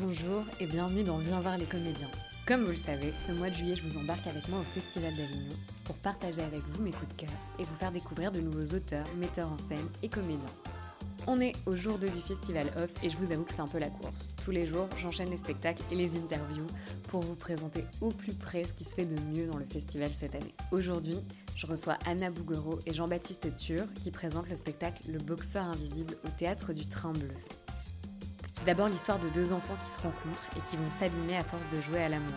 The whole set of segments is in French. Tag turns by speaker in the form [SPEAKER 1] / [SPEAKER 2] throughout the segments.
[SPEAKER 1] bonjour et bienvenue dans Viens voir les comédiens. Comme vous le savez, ce mois de juillet, je vous embarque avec moi au Festival d'Avignon pour partager avec vous mes coups de cœur et vous faire découvrir de nouveaux auteurs, metteurs en scène et comédiens. On est au jour 2 du festival off et je vous avoue que c'est un peu la course. Tous les jours, j'enchaîne les spectacles et les interviews pour vous présenter au plus près ce qui se fait de mieux dans le festival cette année. Aujourd'hui, je reçois Anna Bouguereau et Jean-Baptiste Tur qui présentent le spectacle Le boxeur invisible au théâtre du Train Bleu. C'est d'abord l'histoire de deux enfants qui se rencontrent et qui vont s'abîmer à force de jouer à l'amour.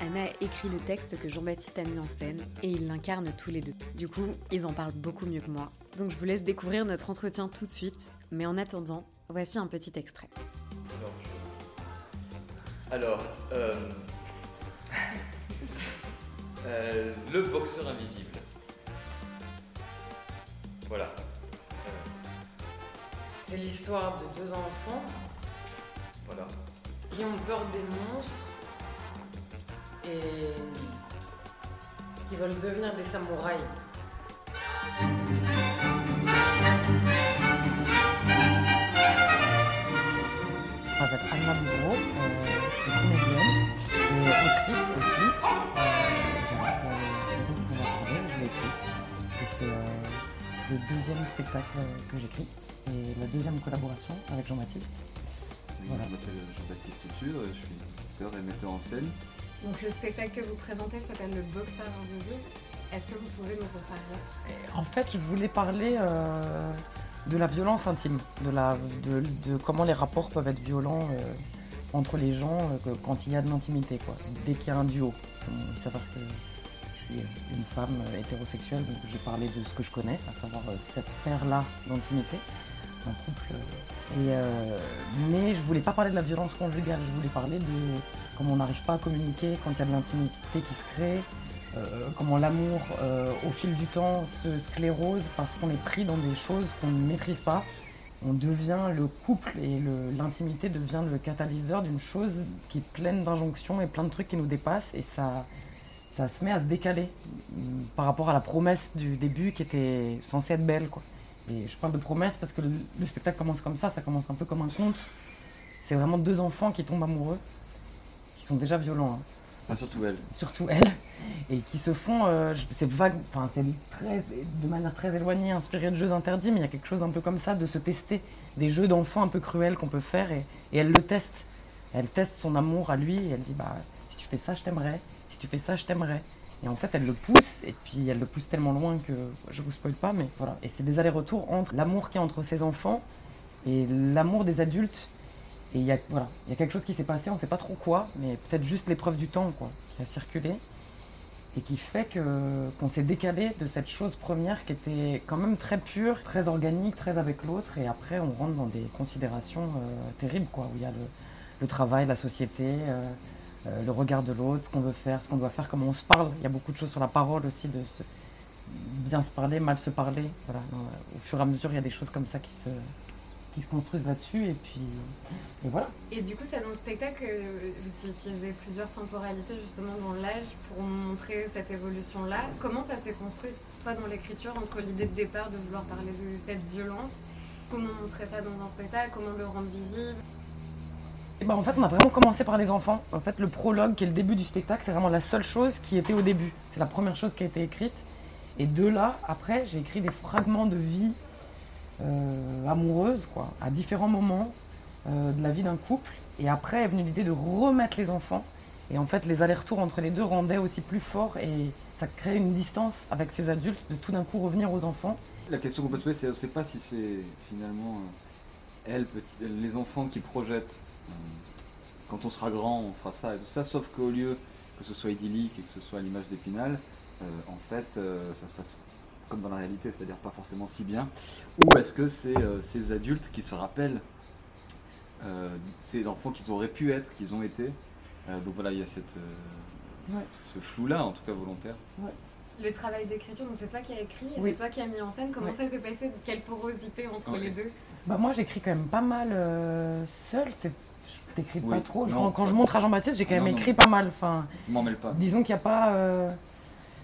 [SPEAKER 1] Anna a écrit le texte que Jean-Baptiste a mis en scène et ils l'incarnent tous les deux. Du coup, ils en parlent beaucoup mieux que moi. Donc je vous laisse découvrir notre entretien tout de suite, mais en attendant, voici un petit extrait.
[SPEAKER 2] Alors, euh, euh, le boxeur invisible. Voilà. Euh,
[SPEAKER 3] C'est l'histoire de deux enfants
[SPEAKER 2] voilà.
[SPEAKER 3] qui ont peur des monstres et qui veulent devenir des samouraïs.
[SPEAKER 4] avec Anna Boudreau, euh, qui est comédienne et autrice aussi. Euh, euh, c'est euh, le deuxième spectacle que j'écris et la deuxième collaboration avec Jean-Baptiste. Voilà.
[SPEAKER 5] Je m'appelle Jean-Baptiste Tur, je suis auteur et metteur en scène.
[SPEAKER 1] Donc le spectacle que vous présentez s'appelle Le boxeur invisible. Est-ce que vous pouvez nous reparler
[SPEAKER 4] En fait, je voulais parler euh, de la violence intime, de, la, de, de comment les rapports peuvent être violents euh, entre les gens euh, quand il y a de l'intimité, quoi. Dès qu'il y a un duo. Il faut savoir que je suis une femme hétérosexuelle, donc j'ai parlé de ce que je connais, à savoir cette paire-là d'intimité, un couple. euh, mais je voulais pas parler de la violence conjugale, je voulais parler de comment on n'arrive pas à communiquer quand il y a de l'intimité qui se crée, euh, comment l'amour euh, au fil du temps se sclérose parce qu'on est pris dans des choses qu'on ne maîtrise pas. On devient le couple et l'intimité devient le catalyseur d'une chose qui est pleine d'injonctions et plein de trucs qui nous dépassent et ça, ça se met à se décaler hum, par rapport à la promesse du début qui était censée être belle. Quoi. Et je parle de promesse parce que le, le spectacle commence comme ça, ça commence un peu comme un conte. C'est vraiment deux enfants qui tombent amoureux, qui sont déjà violents. hein
[SPEAKER 5] Enfin, surtout elle.
[SPEAKER 4] surtout elle, et qui se font, euh, c'est vague, enfin c'est très, de manière très éloignée, inspiré de jeux interdits, mais il y a quelque chose un peu comme ça, de se tester, des jeux d'enfants un peu cruels qu'on peut faire, et, et elle le teste. Elle teste son amour à lui, et elle dit, bah, si tu fais ça, je t'aimerais, si tu fais ça, je t'aimerais. Et en fait, elle le pousse, et puis elle le pousse tellement loin que je vous spoil pas, mais voilà. Et c'est des allers-retours entre l'amour qu'il y a entre ses enfants et l'amour des adultes et il y a, voilà, il y a quelque chose qui s'est passé, on ne sait pas trop quoi, mais peut-être juste l'épreuve du temps quoi, qui a circulé et qui fait que qu'on s'est décalé de cette chose première qui était quand même très pure, très organique, très avec l'autre, et après on rentre dans des considérations euh, terribles quoi, où il y a le, travail, la société, euh, euh, le regard de l'autre, ce qu'on veut faire, ce qu'on doit faire, comment on se parle. Il y a beaucoup de choses sur la parole aussi, de bien se parler, mal se parler. Voilà, dans- au fur et à mesure, il y a des choses comme ça qui se, construisent là-dessus, et puis voilà.
[SPEAKER 1] Et du coup, ça dans le spectacle, euh, vous utilisez plusieurs temporalités justement dans l'âge pour montrer cette évolution-là. Comment ça s'est construit, toi, dans l'écriture, entre l'idée de départ de vouloir parler de cette violence? Comment montrer ça dans un spectacle? Comment le rendre visible?
[SPEAKER 4] Ben, en fait, on a vraiment commencé par les enfants. En fait, le prologue, qui est le début du spectacle, c'est vraiment la seule chose qui était au début. C'est la première chose qui a été écrite. Et de là, après, j'ai écrit des fragments de vie euh, amoureuse, quoi, à différents moments euh, de la vie d'un couple. Et après est venue l'idée de remettre les enfants. Et en fait, les allers-retours entre les deux rendaient aussi plus fort et ça créait une distance avec ces adultes de tout d'un coup revenir aux enfants.
[SPEAKER 5] La question qu'on peut se poser, c'est on ne sait pas si c'est finalement euh, les enfants qui projettent. Quand on sera grand, on fera ça et tout ça, sauf qu'au lieu que ce soit idyllique et que ce soit à l'image d'Épinal, euh, en fait, euh, ça se passe comme dans la réalité, c'est-à-dire pas forcément si bien. Ou est-ce que c'est euh, ces adultes qui se rappellent euh, ces enfants qu'ils auraient pu être, qu'ils ont été Euh, Donc voilà, il y a cette, euh,
[SPEAKER 4] Ouais.
[SPEAKER 5] ce flou-là, en tout cas volontaire.
[SPEAKER 1] Le travail d'écriture, donc c'est toi qui as écrit, et
[SPEAKER 4] Oui.
[SPEAKER 1] c'est toi qui as mis en scène. Comment
[SPEAKER 4] Ouais.
[SPEAKER 1] ça s'est passé? Quelle porosité entre
[SPEAKER 5] Ouais.
[SPEAKER 1] les deux?
[SPEAKER 4] Bah moi j'écris quand même pas mal euh, seule, c'est t'écris pas trop.
[SPEAKER 5] non.
[SPEAKER 4] quand, quand je montre à Jean-Baptiste, j'ai quand même
[SPEAKER 5] non.
[SPEAKER 4] écrit pas mal. Enfin,
[SPEAKER 5] Je m'en mêle pas.
[SPEAKER 4] disons qu'il n'y a pas. euh,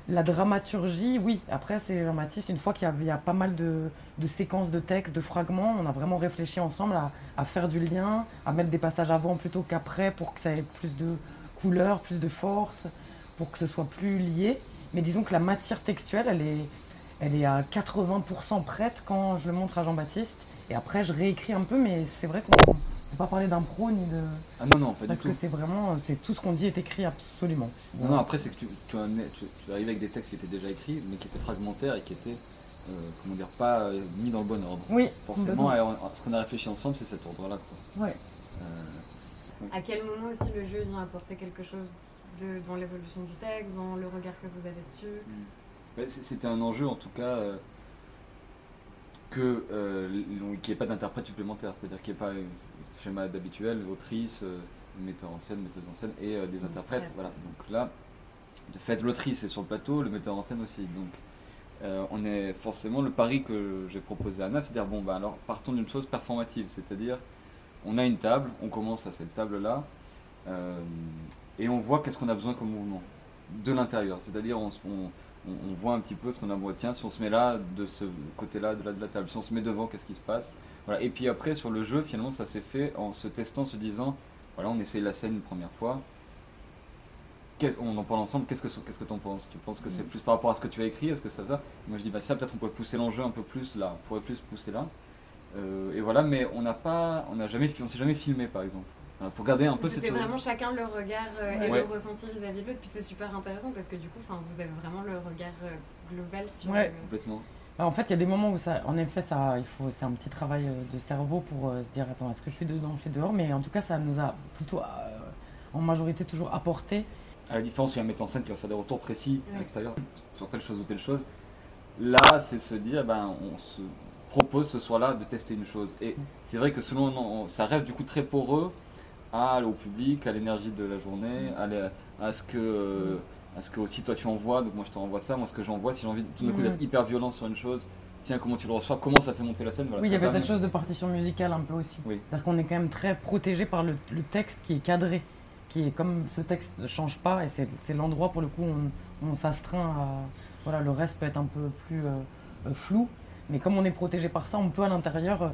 [SPEAKER 4] La dramaturgie, oui. Après, c'est Jean-Baptiste, une fois qu'il y, a- il y a pas mal de, de séquences de textes, de fragments, on a vraiment réfléchi ensemble à, à faire du lien, à mettre des passages avant plutôt qu'après pour que ça ait plus de couleur, plus de force, pour que ce soit plus lié. Mais disons que la matière textuelle, elle est, elle est à 80% prête quand je le montre à Jean-Baptiste. Et après, je réécris un peu, mais c'est vrai qu'on peut pas parler d'impro ni de.
[SPEAKER 5] Ah non, non, pas du
[SPEAKER 4] Parce
[SPEAKER 5] tout.
[SPEAKER 4] que c'est vraiment. C'est tout ce qu'on dit est écrit absolument.
[SPEAKER 5] Non, non, après, c'est que tu, tu, tu, tu arrives avec des textes qui étaient déjà écrits, mais qui étaient fragmentaires et qui étaient, euh, comment dire, pas euh, mis dans le bon ordre.
[SPEAKER 4] Oui,
[SPEAKER 5] Forcément, ce qu'on a réfléchi ensemble, c'est cet ordre-là. quoi.
[SPEAKER 4] Ouais.
[SPEAKER 5] Euh,
[SPEAKER 1] À quel moment aussi le jeu vient apporter quelque chose de, dans l'évolution du texte, dans le regard que vous avez dessus?
[SPEAKER 5] Ouais, c- C'était un enjeu en tout cas euh, que euh, qu'il n'y ait pas d'interprète supplémentaire, c'est-à-dire qu'il n'y ait pas schéma d'habituel, autrice, euh, metteur en scène, metteuse en scène et euh, des interprètes. Voilà. Donc là, de fait, l'autrice est sur le plateau, le metteur en scène aussi. Donc euh, on est forcément le pari que j'ai proposé à Anna, c'est de dire bon bah alors partons d'une chose performative, c'est-à-dire on a une table, on commence à cette table-là euh, et on voit qu'est-ce qu'on a besoin comme mouvement de l'intérieur, c'est-à-dire on, on- on- on voit un petit peu ce qu'on a. Tiens, si on se met là, de ce côté-là, de là de la table, si on se met devant, qu'est-ce qui se passe? Voilà. Et puis après, sur le jeu, finalement, ça s'est fait en se testant, se disant, voilà, on essaye la scène une première fois. On en parle ensemble, qu'est-ce que qu'est-ce que t'en penses? Tu penses que c'est plus par rapport à ce que tu as écrit Est-ce que ça va Moi je dis bah ça peut-être on pourrait pousser l'enjeu un peu plus là, on pourrait plus pousser là. Euh, et voilà, mais on n'a pas, on n'a jamais, on s'est jamais filmé par exemple. Pour garder un peu cette
[SPEAKER 1] C'était vraiment chacun le regard euh, et
[SPEAKER 5] Ouais.
[SPEAKER 1] le ressenti vis-à-vis de l'autre. Puis c'est super intéressant parce que du coup, vous avez vraiment le regard euh, global sur.
[SPEAKER 4] Ouais.
[SPEAKER 1] le-
[SPEAKER 5] complètement.
[SPEAKER 4] Bah, en fait, il y a des moments où ça, en effet, ça, il faut, c'est un petit travail euh, de cerveau pour euh, se dire attends, est-ce que je suis dedans, je suis dehors, mais en tout cas, ça nous a plutôt, euh, en majorité, toujours apporté.
[SPEAKER 5] À la différence, il y a un metteur en scène qui va faire des retours précis à l'extérieur sur telle chose ou telle chose. Là, c'est se dire, ben, on se propose ce soir-là de tester une chose. Et c'est vrai que selon, on- ça reste du coup très poreux à, au public, à l'énergie de la journée, à, la- à ce que, euh, à ce que aussi toi tu envoies. Donc moi je te renvoie ça, moi ce que j'envoie, si j'ai envie tout d'un coup
[SPEAKER 4] Mhm.
[SPEAKER 5] d'être hyper violent sur une chose, tiens comment tu le reçois, comment ça fait monter la scène? Voilà,
[SPEAKER 4] oui, il y avait cette chose de partition musicale un peu aussi.
[SPEAKER 5] Oui.
[SPEAKER 4] C'est-à-dire qu'on est quand même très protégé par le, le texte qui est cadré, qui est comme ce texte ne change pas, et c'est, l'endroit pour le coup où on, on s'astreint à. Voilà, le reste peut être un peu plus euh, euh, flou, mais comme on est protégé par ça, on peut à l'intérieur. euh,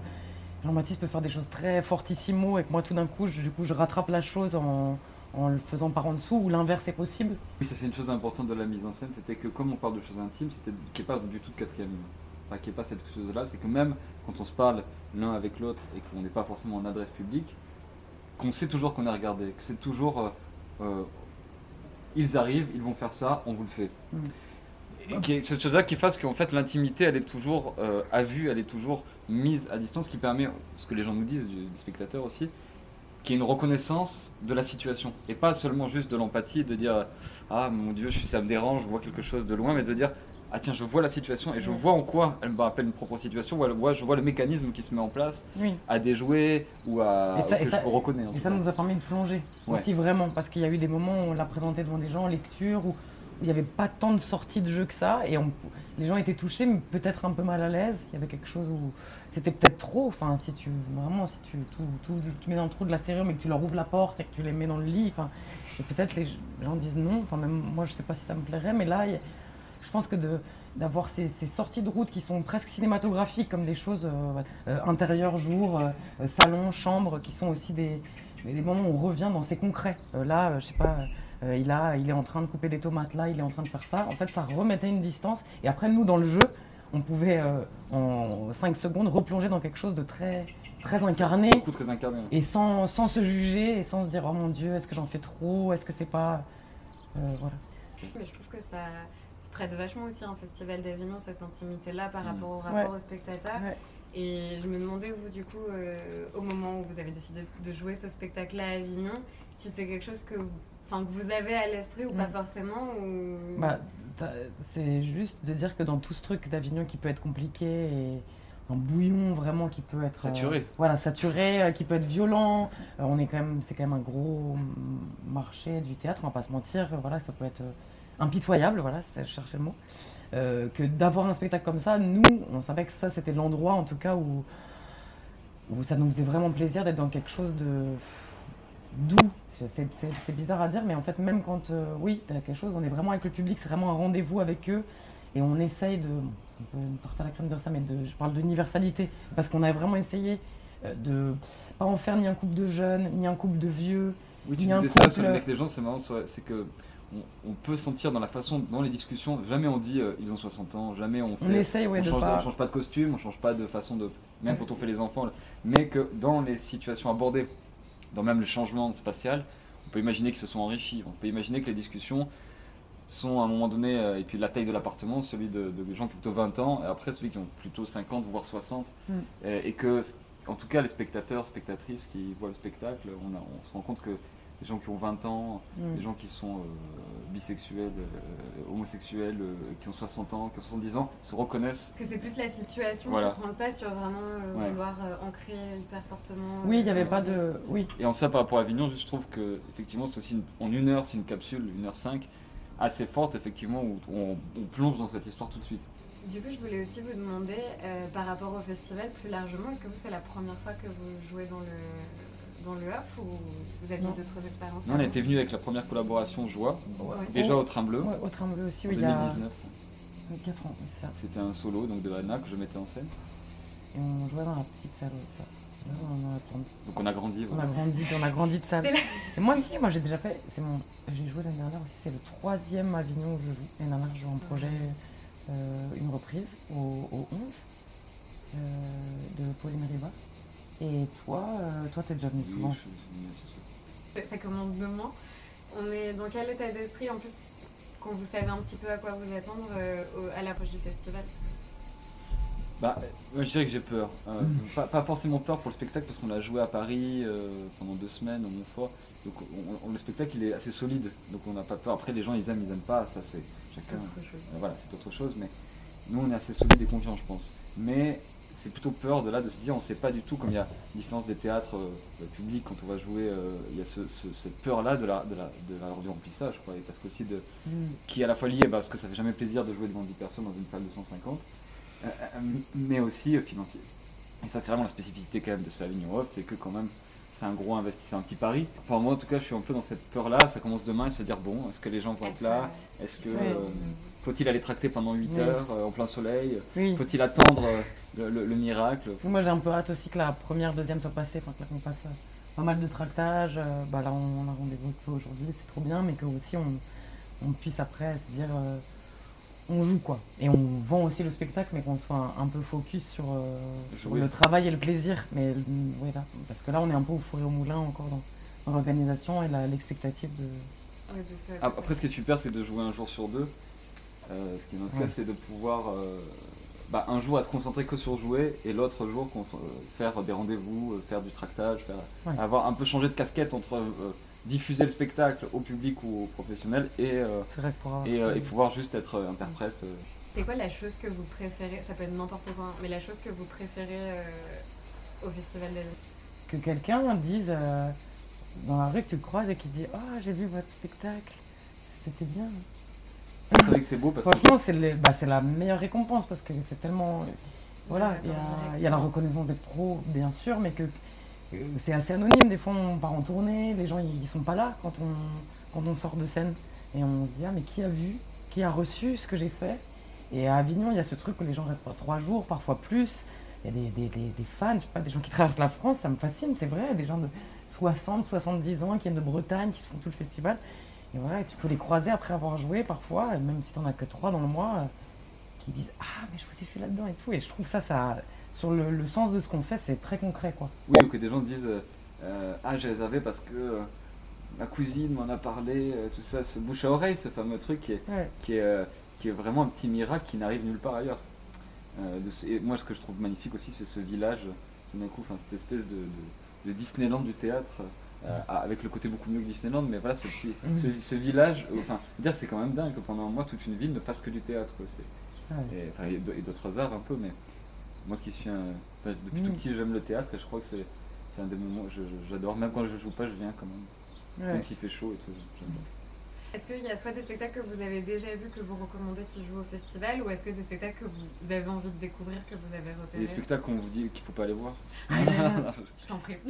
[SPEAKER 4] Jean-Baptiste peut faire des choses très fortissimo et que moi tout d'un coup, je, du coup, je rattrape la chose en, en le faisant par en dessous, ou l'inverse est possible.
[SPEAKER 5] Oui, ça c'est une chose importante de la mise en scène, c'était que comme on parle de choses intimes, c'était qu'il n'y ait pas du tout de quatrième ligne. Enfin, qu'il n'y ait pas cette chose-là, c'est que même quand on se parle l'un avec l'autre et qu'on n'est pas forcément en adresse publique, qu'on sait toujours qu'on est regardé, que c'est toujours euh, euh, ils arrivent, ils vont faire ça, on vous le fait.
[SPEAKER 4] Mm.
[SPEAKER 5] Qui cette chose-là qui fasse qu'en fait l'intimité elle est toujours euh, à vue, elle est toujours mise à distance, ce qui permet, ce que les gens nous disent, du, du spectateur aussi, qui est une reconnaissance de la situation et pas seulement juste de l'empathie de dire ah mon dieu je ça me dérange je vois quelque chose de loin mais de dire ah tiens je vois la situation et je vois en quoi elle me rappelle une propre situation ou ouais, je vois le mécanisme qui se met en place
[SPEAKER 4] Oui.
[SPEAKER 5] à déjouer ou à
[SPEAKER 4] Et ça-
[SPEAKER 5] ou
[SPEAKER 4] et ça-
[SPEAKER 5] je reconnais en
[SPEAKER 4] Et
[SPEAKER 5] tout
[SPEAKER 4] ça
[SPEAKER 5] cas.
[SPEAKER 4] nous a permis de plonger
[SPEAKER 5] Ouais.
[SPEAKER 4] aussi vraiment, parce qu'il y a eu des moments où on l'a présenté devant des gens en lecture, où il n'y avait pas tant de sorties de jeu que ça, et les gens étaient touchés, mais peut-être un peu mal à l'aise. Il y avait quelque chose où c'était peut-être trop. Enfin, si tu vraiment, si tu tout, tout- tu mets dans le trou de la serrure, mais que tu leur ouvres la porte et que tu les mets dans le lit, enfin, et peut-être les gens disent non. Enfin, même moi, je sais pas si ça me plairait, mais là, je pense que d'avoir ces, sorties de route qui sont presque cinématographiques, comme des choses euh, euh, intérieur, jour, euh, euh, salon, chambre, qui sont aussi des, des moments où on revient dans ces concrets. Là, je sais pas, euh, il, a, il est en train de couper des tomates, là, il est en train de faire ça. En fait, ça remettait une distance. Et après, nous, dans le jeu, on pouvait, euh, en 5 secondes, replonger dans quelque chose de très, très incarné.
[SPEAKER 5] beaucoup très incarné
[SPEAKER 4] Et sans, sans se juger et sans se dire, oh mon Dieu, est-ce que j'en fais trop? Est-ce que c'est pas... euh, voilà.
[SPEAKER 1] Mais je trouve que ça se prête vachement aussi à un festival d'Avignon, cette intimité-là par
[SPEAKER 5] Mm.
[SPEAKER 1] rapport au rapport
[SPEAKER 4] Ouais.
[SPEAKER 1] au spectateur.
[SPEAKER 4] Ouais.
[SPEAKER 1] Et je me demandais, vous, du coup, euh, au moment où vous avez décidé de jouer ce spectacle-là à Avignon, si c'est quelque chose que vous, enfin, que vous avez à l'esprit ou pas
[SPEAKER 4] Mm.
[SPEAKER 1] forcément ou...
[SPEAKER 4] Bah, c'est juste de dire que dans tout ce truc d'Avignon qui peut être compliqué et un bouillon vraiment qui peut être euh,
[SPEAKER 5] Saturé.
[SPEAKER 4] voilà saturé, euh, qui peut être violent. euh, on est quand même, c'est quand même un gros marché du théâtre, on va pas se mentir. euh, Voilà, ça peut être euh, impitoyable. Voilà, c'est- je cherchais le mot. Euh, que d'avoir un spectacle comme ça, nous, on savait que ça c'était l'endroit en tout cas où où ça nous faisait vraiment plaisir d'être dans quelque chose de doux, c'est- bizarre à dire, mais en fait, même quand, euh, oui, t'as quelque chose, on est vraiment avec le public, c'est vraiment un rendez-vous avec eux, et on essaye de, on peut partir la crème de dire ça, mais de, je parle d'universalité, parce qu'on a vraiment essayé euh, de pas en faire ni un couple de jeunes, ni un couple de vieux.
[SPEAKER 5] Oui, tu
[SPEAKER 4] un
[SPEAKER 5] disais ça sur le mec des gens, c'est marrant, c'est que on, on peut sentir dans la façon, dans les discussions, jamais on dit euh, ils ont 60 ans, jamais on fait.
[SPEAKER 4] On essaye, ouais,
[SPEAKER 5] on,
[SPEAKER 4] de
[SPEAKER 5] change
[SPEAKER 4] pas.
[SPEAKER 5] on change pas de costume, on change pas de façon de. Même quand on fait les enfants, mais que dans les situations abordées, dans même le changement spatial, on peut imaginer qu'ils se sont enrichis, on peut imaginer que les discussions sont à un moment donné, euh, et puis la taille de l'appartement, celui de, de gens qui ont plutôt 20 ans, et après celui qui ont plutôt 50, voire 60,
[SPEAKER 4] Mm.
[SPEAKER 5] et, et que, en tout cas, les spectateurs, spectatrices qui voient le spectacle, on, a- on se rend compte que les gens qui ont 20 ans,
[SPEAKER 4] Mm.
[SPEAKER 5] les gens qui sont euh, bisexuels, euh, homosexuels, euh, qui ont 60 ans, qui ont 70 ans, se reconnaissent.
[SPEAKER 1] Que c'est plus la situation
[SPEAKER 5] Voilà.
[SPEAKER 1] qui prend le pas sur vraiment euh,
[SPEAKER 5] Ouais.
[SPEAKER 1] vouloir euh, ancrer hyper fortement.
[SPEAKER 4] Oui, il n'y
[SPEAKER 1] euh,
[SPEAKER 4] avait pas de. Oui,
[SPEAKER 5] Et en ça, par rapport à Avignon, je trouve que effectivement, c'est aussi une- en une heure, c'est une capsule, une heure cinq, assez forte, effectivement, où on, on plonge dans cette histoire tout de suite.
[SPEAKER 1] Du coup, je voulais aussi vous demander, euh, par rapport au festival plus largement, est-ce que vous, c'est la première fois que vous jouez dans le, dans le HUP ou vous aviez d'autres expériences
[SPEAKER 5] on était venu avec la première collaboration Joie,
[SPEAKER 1] Ouais.
[SPEAKER 5] déjà au Train Bleu,
[SPEAKER 4] Ouais, au train bleu aussi,
[SPEAKER 5] en
[SPEAKER 4] oui, il y a
[SPEAKER 5] 2019.
[SPEAKER 4] 4 ans, ça.
[SPEAKER 5] C'était un solo donc de Anna que je mettais en scène.
[SPEAKER 4] Et on jouait dans la petite salle, ouais, ça. Là, on a grandi.
[SPEAKER 5] Donc on a grandi.
[SPEAKER 4] On a
[SPEAKER 5] voilà.
[SPEAKER 4] grandi, on a grandi de salle.
[SPEAKER 1] C'est la-
[SPEAKER 4] Et moi aussi, moi j'ai déjà fait, c'est mon, j'ai joué l'année dernière aussi, c'est le troisième Avignon où je joue. L'année dernière, je joue un projet, euh, une reprise au, au 11 euh, de Pauline Riva. Et toi, euh, toi t'es déjà venu souvent.
[SPEAKER 1] Ça commence demain. On est dans quel état d'esprit En plus, quand vous savez un petit peu à quoi vous attendre euh, au- à l'approche du festival.
[SPEAKER 5] Bah, euh, moi je dirais que j'ai peur. Euh,
[SPEAKER 4] Mm.
[SPEAKER 5] pas, pas forcément peur pour le spectacle parce qu'on l'a joué à Paris euh, pendant deux semaines au Montfort. Donc on- on- le spectacle il est assez solide. Donc on n'a pas peur. Après les gens ils aiment, ils aiment pas. Ça c'est chacun.
[SPEAKER 1] Autre chose.
[SPEAKER 5] Euh, voilà, c'est autre chose. Mais nous on est assez solide et confiant je pense. Mais c'est plutôt peur de là de se dire on sait pas du tout comme il y a une différence des théâtres euh, publics quand on va jouer. euh, il y a ce- ce- cette peur là de la, de la, de la du remplissage quoi. Et parce qu'aussi de
[SPEAKER 4] Mm.
[SPEAKER 5] qui est à la fois lié bah, parce que ça fait jamais plaisir de jouer devant 10 personnes dans une salle de 150, euh, mais aussi financier. Et ça c'est vraiment la spécificité quand même de ce Avignon Off, c'est que quand même c'est un gros investissement, un petit pari. Enfin moi en tout cas je suis un peu dans cette peur là, ça commence demain et se dire bon, est-ce que les gens vont être là? Est-ce que euh, faut-il aller tracter pendant 8
[SPEAKER 4] Oui.
[SPEAKER 5] heures euh, en plein soleil?
[SPEAKER 4] Oui.
[SPEAKER 5] Faut-il attendre euh, le, le- le miracle?
[SPEAKER 4] Moi j'ai un peu hâte aussi que la première, deuxième soit passée, enfin qu'on passe pas mal de tractage. bah là on, a rendez-vous aujourd'hui, c'est trop bien, mais que aussi on, on puisse après se dire on joue quoi. Et on vend aussi le spectacle, mais qu'on soit un, un peu focus sur, euh, sur le travail et le plaisir. Mais mm, ouais, là, parce que là on est un peu au four et au moulin encore dans, dans l'organisation et l'expectative de.
[SPEAKER 1] Ouais, de ça,
[SPEAKER 5] Ah,
[SPEAKER 1] de ça.
[SPEAKER 5] Après, ce qui est super, c'est de jouer un jour sur deux. Euh, ce qui est notre
[SPEAKER 4] Ouais.
[SPEAKER 5] cas, c'est de pouvoir euh, bah, un jour être concentré que sur jouer et l'autre jour euh, faire des rendez-vous, euh, faire du tractage, faire,
[SPEAKER 4] Ouais.
[SPEAKER 5] avoir un peu changé de casquette entre euh, diffuser le spectacle au public ou aux professionnels et, euh,
[SPEAKER 4] avoir-
[SPEAKER 5] et, euh, et pouvoir juste être interprète. euh.
[SPEAKER 1] C'est quoi la chose que vous préférez Ça peut être n'importe quoi, hein, mais la chose que vous préférez euh, au festival d'Avignon
[SPEAKER 4] que quelqu'un dise euh, dans la rue que tu le croises et qui dit Ah, j'ai vu votre spectacle, c'était bien.
[SPEAKER 5] C'est
[SPEAKER 4] Franchement, bah, c'est la meilleure récompense parce que c'est tellement. Voilà, il y a, la reconnaissance d'être pro, bien sûr, mais que, que c'est assez anonyme. Des fois, on part en tournée, les gens ils sont pas là quand on, quand on sort de scène. Et on se dit Ah, mais qui a vu Qui a reçu ce que j'ai fait? Et à Avignon, il y a ce truc où les gens restent trois jours, parfois plus. Il y a des, des- des- des fans, je sais pas, des gens qui traversent la France, ça me fascine, c'est vrai, des gens de 60, 70 ans qui viennent de Bretagne, qui font tout le festival. Et voilà, et tu peux les croiser après avoir joué parfois, même si t'en as que trois dans le mois, euh, qui disent Ah, mais je vous ai vu là-dedans et tout. Et je trouve ça, ça sur le, le sens de ce qu'on fait, c'est très concret quoi.
[SPEAKER 5] Oui, ou que des gens disent euh, Ah, je les avais parce que euh, ma cousine m'en a parlé, euh, tout ça, ce bouche à oreille, ce fameux truc qui est,
[SPEAKER 4] Ouais.
[SPEAKER 5] qui est, qui est vraiment un petit miracle qui n'arrive nulle part ailleurs. De et moi, ce que je trouve magnifique aussi, c'est ce village, tout d'un coup, cette espèce de, de- de Disneyland du théâtre, avec le côté beaucoup mieux que Disneyland, mais voilà, ce, petit, ce, ce village, euh, enfin, dire c'est quand même dingue que pendant un mois, toute une ville ne fasse que du théâtre.
[SPEAKER 4] Ouais.
[SPEAKER 5] et, enfin, d'autres arts un peu, mais moi qui suis un. enfin, depuis tout
[SPEAKER 4] Mm.
[SPEAKER 5] petit, j'aime le théâtre et je crois que c'est c'est un des moments que j'adore. Même quand je joue pas, je viens quand même.
[SPEAKER 4] Ouais.
[SPEAKER 5] Même s'il fait chaud et tout. j'adore.
[SPEAKER 1] Est-ce qu'il y a soit des spectacles que vous avez déjà vus que vous recommandez qui jouent au festival ou est-ce que des spectacles que vous avez envie de découvrir que vous avez
[SPEAKER 5] Et
[SPEAKER 1] repérés
[SPEAKER 5] les spectacles qu'on vous dit qu'il faut pas aller voir.
[SPEAKER 1] Je t'en prie.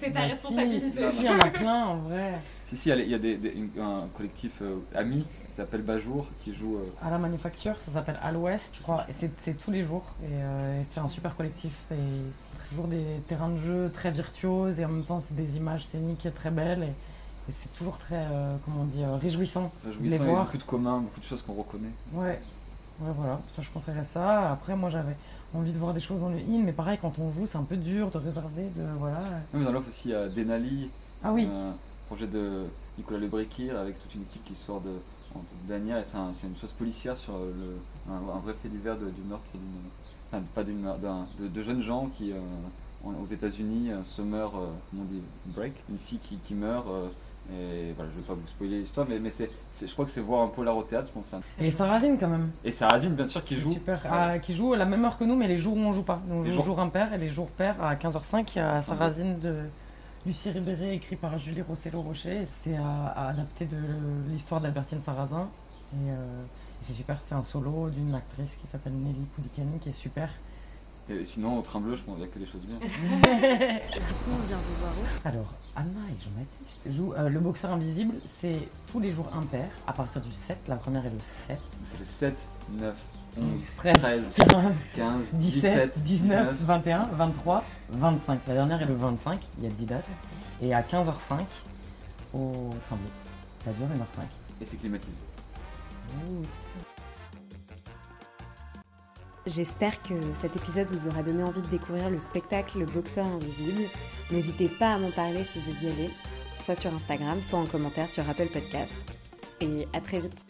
[SPEAKER 1] C'est ta
[SPEAKER 4] Bah,
[SPEAKER 1] responsabilité.
[SPEAKER 4] Si, si, il y en a plein en vrai.
[SPEAKER 5] Si, si, il y a des, des- une- un collectif euh, ami qui s'appelle Bajour qui joue. euh,
[SPEAKER 4] À la manufacture, ça s'appelle À l'Ouest, je crois. Et c'est- tous les jours. Et euh, c'est un super collectif. Et toujours des terrains de jeu très virtuoses. Et en même temps, c'est des images scéniques très belles. Et, et c'est toujours très, euh, comment euh, réjouissant.
[SPEAKER 5] réjouissant,
[SPEAKER 4] Les
[SPEAKER 5] il y a
[SPEAKER 4] voir.
[SPEAKER 5] beaucoup de communs, beaucoup de choses qu'on reconnaît.
[SPEAKER 4] Ouais. Ouais, voilà. Ça, je conseillerais ça. Après, moi, j'avais envie de voir des choses dans le in. Mais pareil, quand on joue, c'est un peu dur de réserver. De, voilà.
[SPEAKER 5] Non, mais dans l'offre aussi, il y a Denali,
[SPEAKER 4] Ah oui.
[SPEAKER 5] un projet de Nicolas Lebrequir avec toute une équipe qui sort de d'Ania. et C'est un- c'est une chose policière sur euh, le, un, un vrai fait divers de- du meurtre d'une. Enfin, pas d'une de, de jeunes gens qui, euh, aux États-Unis, un summer, euh, comment on dit, break, une fille qui, qui meurt. euh, et voilà, je vais pas vous spoiler l'histoire, mais, mais c'est, c'est- je crois que c'est voir un polar au théâtre, je pense. hein.
[SPEAKER 4] Et Sarrazine, quand même.
[SPEAKER 5] Et Sarrazine, bien sûr, qui
[SPEAKER 4] C'est
[SPEAKER 5] joue.
[SPEAKER 4] Super. Ah, qui joue à la même heure que nous, mais les jours où on joue pas. Donc, Les
[SPEAKER 5] jours-
[SPEAKER 4] jours impairs et les jours pairs à 15h05, il y a Sarrazine de Lucie Ribéré, écrit par Julie Rossello-Rocher. C'est à, à adapter de l'histoire d'Albertine Sarrazin. Et, euh, et c'est super, c'est un solo d'une actrice qui s'appelle Nelly Poulikani, qui est super.
[SPEAKER 5] Et sinon, au train bleu, je pense qu'il y a que des choses bien.
[SPEAKER 1] Du coup, on vient vous voir où
[SPEAKER 4] Alors, Anna et Jean-Baptiste jouent euh, Le Boxeur Invisible, c'est tous les jours impairs, à partir du 7, la première est le 7,
[SPEAKER 5] C'est le 7, 9, 11,
[SPEAKER 4] 13,
[SPEAKER 5] 13,
[SPEAKER 4] 15,
[SPEAKER 5] 15,
[SPEAKER 4] 17,
[SPEAKER 5] 17,
[SPEAKER 4] 19, 21, 23, 25. La dernière est le 25, il y a 10 dates. Et à 15h05, au Tremblay. Ça dure 1h05.
[SPEAKER 5] Et c'est climatisé.
[SPEAKER 1] J'espère que cet épisode vous aura donné envie de découvrir le spectacle Le Boxeur Invisible. N'hésitez pas à m'en parler si vous y allez, soit sur Instagram, soit en commentaire sur Apple Podcast. Et à très vite